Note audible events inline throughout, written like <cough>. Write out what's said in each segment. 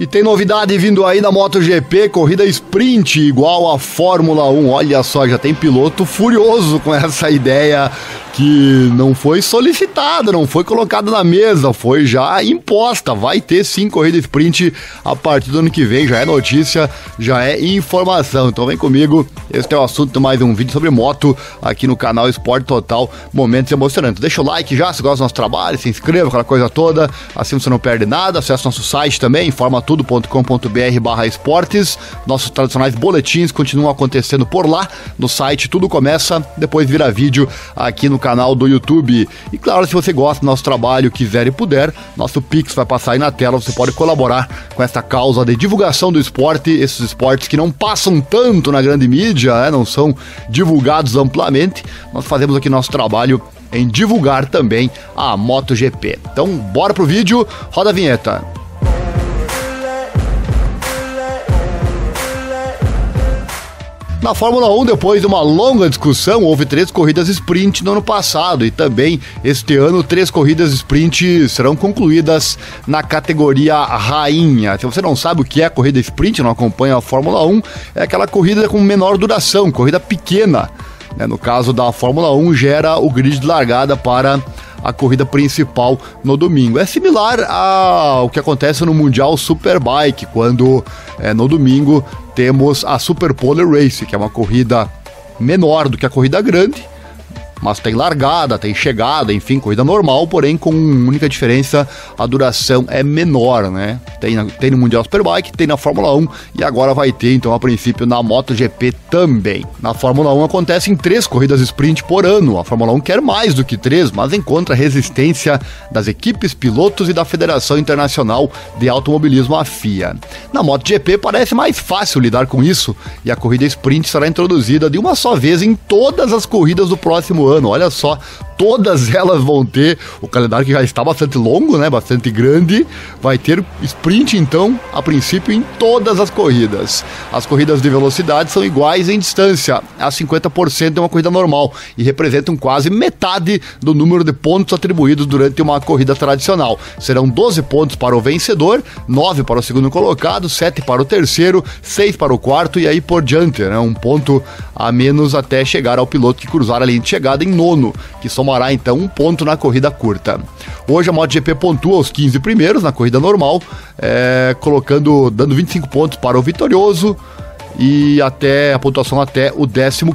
E tem novidade vindo aí na MotoGP, corrida sprint igual a Fórmula 1. Olha só, já tem piloto furioso com essa <laughs> ideia que não foi solicitada, não foi colocada na mesa, foi já imposta. Vai ter sim corrida sprint a partir do ano que vem, já é notícia, já é informação. Então vem comigo, este é o assunto de mais um vídeo sobre moto aqui no canal Esporte Total, momentos emocionantes. Deixa o like já se gosta do nosso trabalho, se inscreva, aquela coisa toda, assim você não perde nada. Acesse nosso site também, informatudo.com.br barra esportes. Nossos tradicionais boletins continuam acontecendo por lá no site, tudo começa, depois vira vídeo aqui no canal do YouTube. E claro, se você gosta do nosso trabalho, quiser e puder, nosso Pix vai passar aí na tela, você pode colaborar com essa causa de divulgação do esporte, esses esportes que não passam tanto na grande mídia, né, não são divulgados amplamente. Nós fazemos aqui nosso trabalho em divulgar também a MotoGP. Então, bora pro vídeo, roda a vinheta. Na Fórmula 1, depois de uma longa discussão, houve três corridas sprint no ano passado e também este ano três corridas sprint serão concluídas na categoria rainha. Se você não sabe o que é corrida sprint, não acompanha a Fórmula 1, é aquela corrida com menor duração, corrida pequena. Né? No caso da Fórmula 1, gera o grid de largada para a corrida principal no domingo. É similar ao que acontece no Mundial Superbike, quando é, no domingo temos a Super Polar Race, que é uma corrida menor do que a corrida grande, mas tem largada, tem chegada, enfim, corrida normal, porém com única diferença, a duração é menor, né? Tem, tem no Mundial Superbike, tem na Fórmula 1 e agora vai ter, então, a princípio, na MotoGP também. Na Fórmula 1 acontecem três corridas sprint por ano. A Fórmula 1 quer mais do que três, mas encontra resistência das equipes, pilotos e da Federação Internacional de Automobilismo, a FIA. Na MotoGP parece mais fácil lidar com isso e a corrida sprint será introduzida de uma só vez em todas as corridas do próximo ano ano. Olha só, todas <laughs> elas vão ter o calendário que já está bastante longo, né? Bastante grande. Vai ter sprint então, a princípio em todas as corridas. As corridas de velocidade são iguais em distância, a 50% de uma corrida normal e representam quase metade do número de pontos atribuídos durante uma corrida tradicional. Serão 12 pontos para o vencedor, 9 para o segundo colocado, 7 para o terceiro, 6 para o quarto e aí por diante, né? Um ponto a menos até chegar ao piloto que cruzar a linha de chegada em nono, que somará então um ponto na corrida curta. Hoje a MotoGP pontua os 15 primeiros na corrida normal, é, colocando, dando 25 pontos para o vitorioso, e até a pontuação até o 15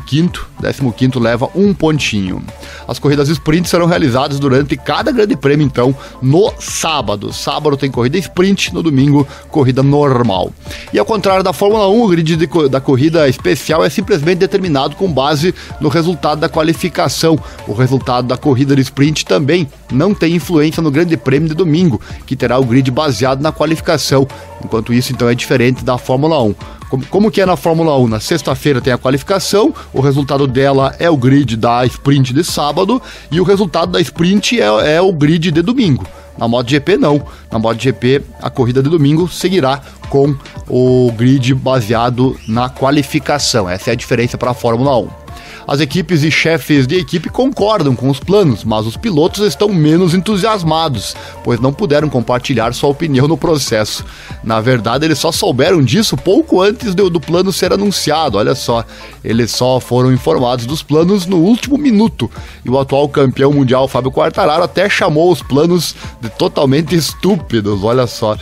15 leva um pontinho. As corridas sprint serão realizadas durante cada grande prêmio, então, no sábado. Sábado tem corrida sprint, no domingo, corrida normal. E ao contrário da Fórmula 1, o grid de, da corrida especial é simplesmente determinado com base no resultado da qualificação. O resultado da corrida de sprint também não tem influência no grande prêmio de domingo, que terá o grid baseado na qualificação. Enquanto isso, então, é diferente da Fórmula 1. Como, como que é na Fórmula 1? Na sexta-feira tem a qualificação, o resultado dela é o grid da sprint de sábado e o resultado da sprint é, é o grid de domingo. Na MotoGP não. Na MotoGP a corrida de domingo seguirá com o grid baseado na qualificação. Essa é a diferença para a Fórmula 1. As equipes e chefes de equipe concordam com os planos, mas os pilotos estão menos entusiasmados, pois não puderam compartilhar sua opinião no processo. Na verdade, eles só souberam disso pouco antes do, do plano ser anunciado. Olha só, eles só foram informados dos planos no último minuto. E o atual campeão mundial Fábio Quartararo até chamou os planos de totalmente estúpidos. Olha só.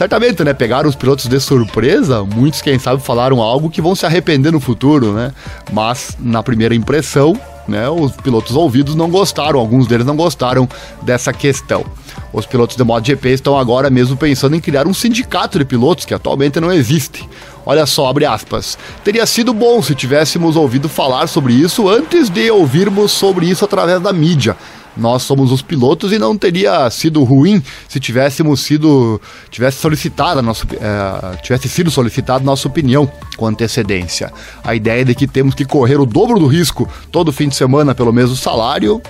Certamente, né? Pegaram os pilotos de surpresa, muitos, quem sabe, falaram algo que vão se arrepender no futuro, né? Mas, na primeira impressão, né, os pilotos ouvidos não gostaram, alguns deles não gostaram dessa questão. Os pilotos de MotoGP estão agora mesmo pensando em criar um sindicato de pilotos que atualmente não existe. Olha só, abre aspas. Teria sido bom se tivéssemos ouvido falar sobre isso antes de ouvirmos sobre isso através da mídia nós somos os pilotos e não teria sido ruim se tivéssemos sido tivesse solicitada nossa é, tivesse sido solicitada nossa opinião com antecedência. A ideia de que temos que correr o dobro do risco todo fim de semana pelo mesmo salário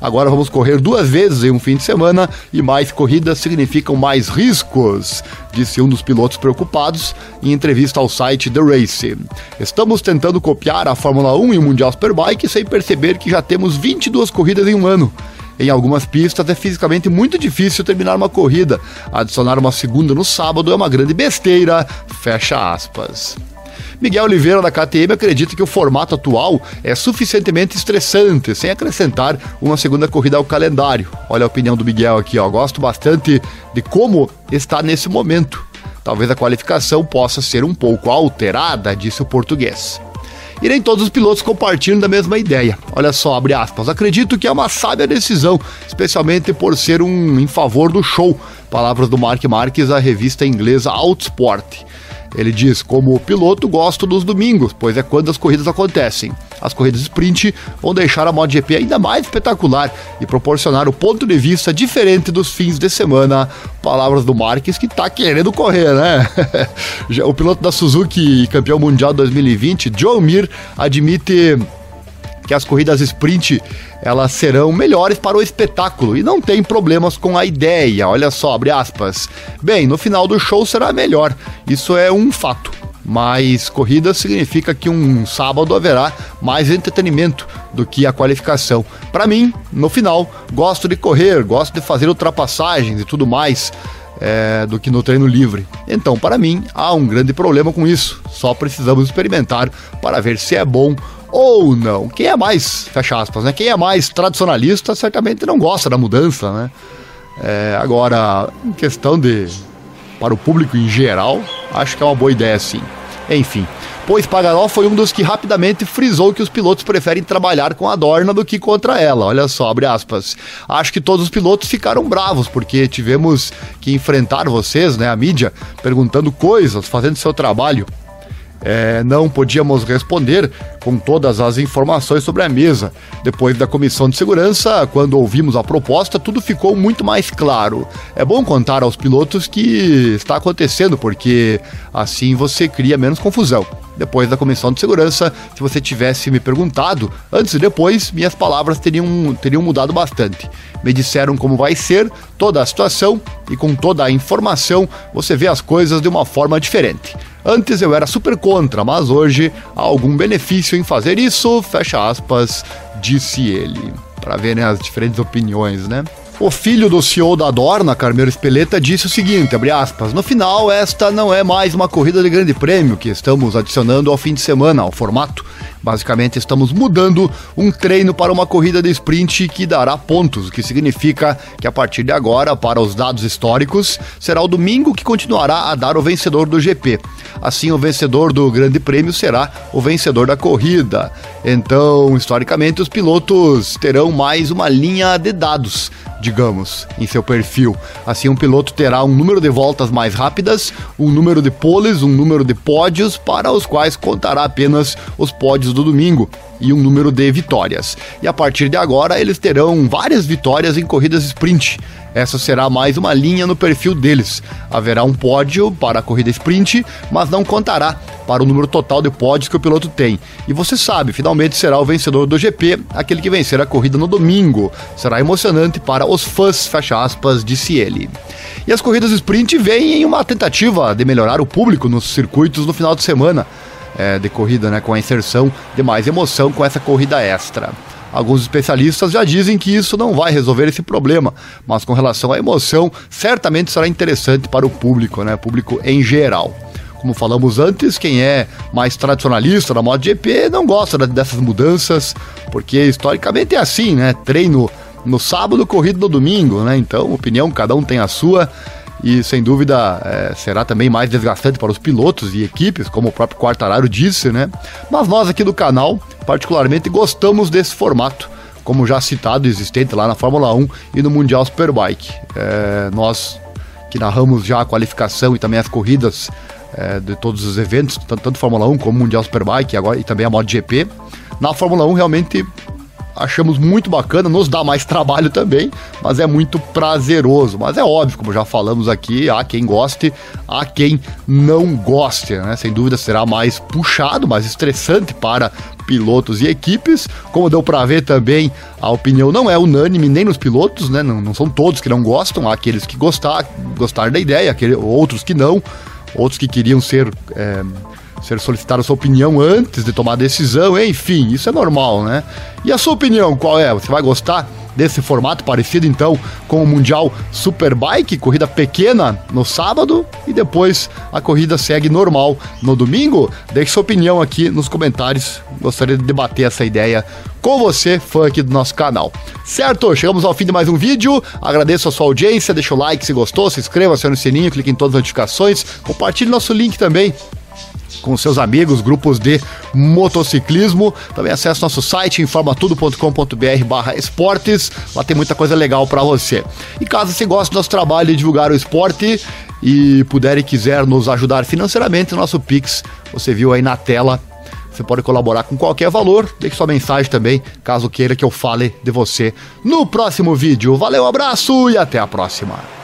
Agora vamos correr duas vezes em um fim de semana e mais corridas significam mais riscos, disse um dos pilotos preocupados em entrevista ao site The Race. Estamos tentando copiar a Fórmula 1 e o Mundial Superbike sem perceber que já temos 22 corridas em um ano. Em algumas pistas é fisicamente muito difícil terminar uma corrida. Adicionar uma segunda no sábado é uma grande besteira. Fecha aspas. Miguel Oliveira da KTM acredita que o formato atual é suficientemente estressante, sem acrescentar uma segunda corrida ao calendário. Olha a opinião do Miguel aqui, ó. Gosto bastante de como está nesse momento. Talvez a qualificação possa ser um pouco alterada, disse o português. E nem todos os pilotos compartilham da mesma ideia. Olha só, abre aspas. Acredito que é uma sábia decisão, especialmente por ser um em favor do show. Palavras do Mark Marques à revista inglesa Outsport. Ele diz: Como piloto, gosto dos domingos, pois é quando as corridas acontecem. As corridas sprint vão deixar a MotoGP ainda mais espetacular e proporcionar o ponto de vista diferente dos fins de semana. Palavras do Marques que tá querendo correr, né? <laughs> o piloto da Suzuki campeão mundial 2020, Joe Mir, admite que as corridas sprint elas serão melhores para o espetáculo e não tem problemas com a ideia. Olha só, abre aspas. Bem, no final do show será melhor. Isso é um fato. Mas corrida significa que um sábado haverá mais entretenimento do que a qualificação. Para mim, no final, gosto de correr, gosto de fazer ultrapassagens e tudo mais. É, do que no treino livre. Então, para mim, há um grande problema com isso. Só precisamos experimentar para ver se é bom ou não. Quem é mais, fecha aspas, né? Quem é mais tradicionalista certamente não gosta da mudança, né? É, agora, em questão de. para o público em geral, acho que é uma boa ideia sim. Enfim. Pois Pagaró foi um dos que rapidamente frisou que os pilotos preferem trabalhar com a Dorna do que contra ela. Olha só, abre aspas. Acho que todos os pilotos ficaram bravos porque tivemos que enfrentar vocês, né, a mídia, perguntando coisas, fazendo seu trabalho é, não podíamos responder com todas as informações sobre a mesa. Depois da comissão de segurança, quando ouvimos a proposta, tudo ficou muito mais claro. É bom contar aos pilotos que está acontecendo, porque assim você cria menos confusão. Depois da comissão de segurança, se você tivesse me perguntado antes e depois, minhas palavras teriam, teriam mudado bastante. Me disseram como vai ser toda a situação e com toda a informação você vê as coisas de uma forma diferente. Antes eu era super contra, mas hoje há algum benefício em fazer isso, fecha aspas, disse ele. Para ver né, as diferentes opiniões, né? O filho do CEO da Dorna, Carmelo Espeleta, disse o seguinte, aspas, no final esta não é mais uma corrida de grande prêmio que estamos adicionando ao fim de semana, ao formato. Basicamente, estamos mudando um treino para uma corrida de sprint que dará pontos, o que significa que a partir de agora, para os dados históricos, será o domingo que continuará a dar o vencedor do GP. Assim, o vencedor do Grande Prêmio será o vencedor da corrida. Então, historicamente, os pilotos terão mais uma linha de dados digamos, em seu perfil. Assim, um piloto terá um número de voltas mais rápidas, um número de poles, um número de pódios, para os quais contará apenas os pódios do domingo e um número de vitórias. E a partir de agora, eles terão várias vitórias em corridas sprint. Essa será mais uma linha no perfil deles. Haverá um pódio para a corrida sprint, mas não contará para o número total de pódios que o piloto tem. E você sabe, finalmente será o vencedor do GP, aquele que vencer a corrida no domingo. Será emocionante para os fãs, fecha aspas, disse ele. E as corridas sprint vêm em uma tentativa de melhorar o público nos circuitos no final de semana é, de corrida, né, com a inserção de mais emoção com essa corrida extra. Alguns especialistas já dizem que isso não vai resolver esse problema, mas com relação à emoção, certamente será interessante para o público, né, público em geral. Como falamos antes, quem é mais tradicionalista da MotoGP não gosta dessas mudanças, porque historicamente é assim, né? Treino no sábado, corrida no domingo, né? Então, opinião, cada um tem a sua e sem dúvida é, será também mais desgastante para os pilotos e equipes, como o próprio Quartararo disse, né? Mas nós aqui do canal, particularmente, gostamos desse formato, como já citado, existente lá na Fórmula 1 e no Mundial Superbike. É, nós que narramos já a qualificação e também as corridas é, de todos os eventos, tanto, tanto Fórmula 1 como Mundial Superbike agora, e também a MotoGP. Na Fórmula 1 realmente achamos muito bacana, nos dá mais trabalho <laughs> também, mas é muito prazeroso. Mas é óbvio, como já falamos aqui, há quem goste, há quem não goste, né? Sem dúvida será mais puxado, mais estressante para pilotos e equipes. Como deu para ver também, a opinião não é unânime nem nos pilotos, né? Não, não são todos que não gostam, há aqueles que gostar, gostar da ideia, aquele, outros que não, outros que queriam ser. É, ser solicitar a sua opinião antes de tomar decisão, enfim, isso é normal, né? E a sua opinião, qual é? Você vai gostar desse formato parecido então com o Mundial Superbike, corrida pequena no sábado e depois a corrida segue normal no domingo? Deixe sua opinião aqui nos comentários. Gostaria de debater essa ideia com você, fã aqui do nosso canal. Certo? Chegamos ao fim de mais um vídeo. Agradeço a sua audiência, deixa o like se gostou, se inscreva, acione o sininho, clique em todas as notificações, compartilhe nosso link também com seus amigos, grupos de motociclismo. Também acesse nosso site informatudo.com.br barra esportes. Lá tem muita coisa legal para você. E caso você goste do nosso trabalho de divulgar o esporte e puder e quiser nos ajudar financeiramente, nosso Pix, você viu aí na tela. Você pode colaborar com qualquer valor. Deixe sua mensagem também, caso queira que eu fale de você no próximo vídeo. Valeu, abraço e até a próxima.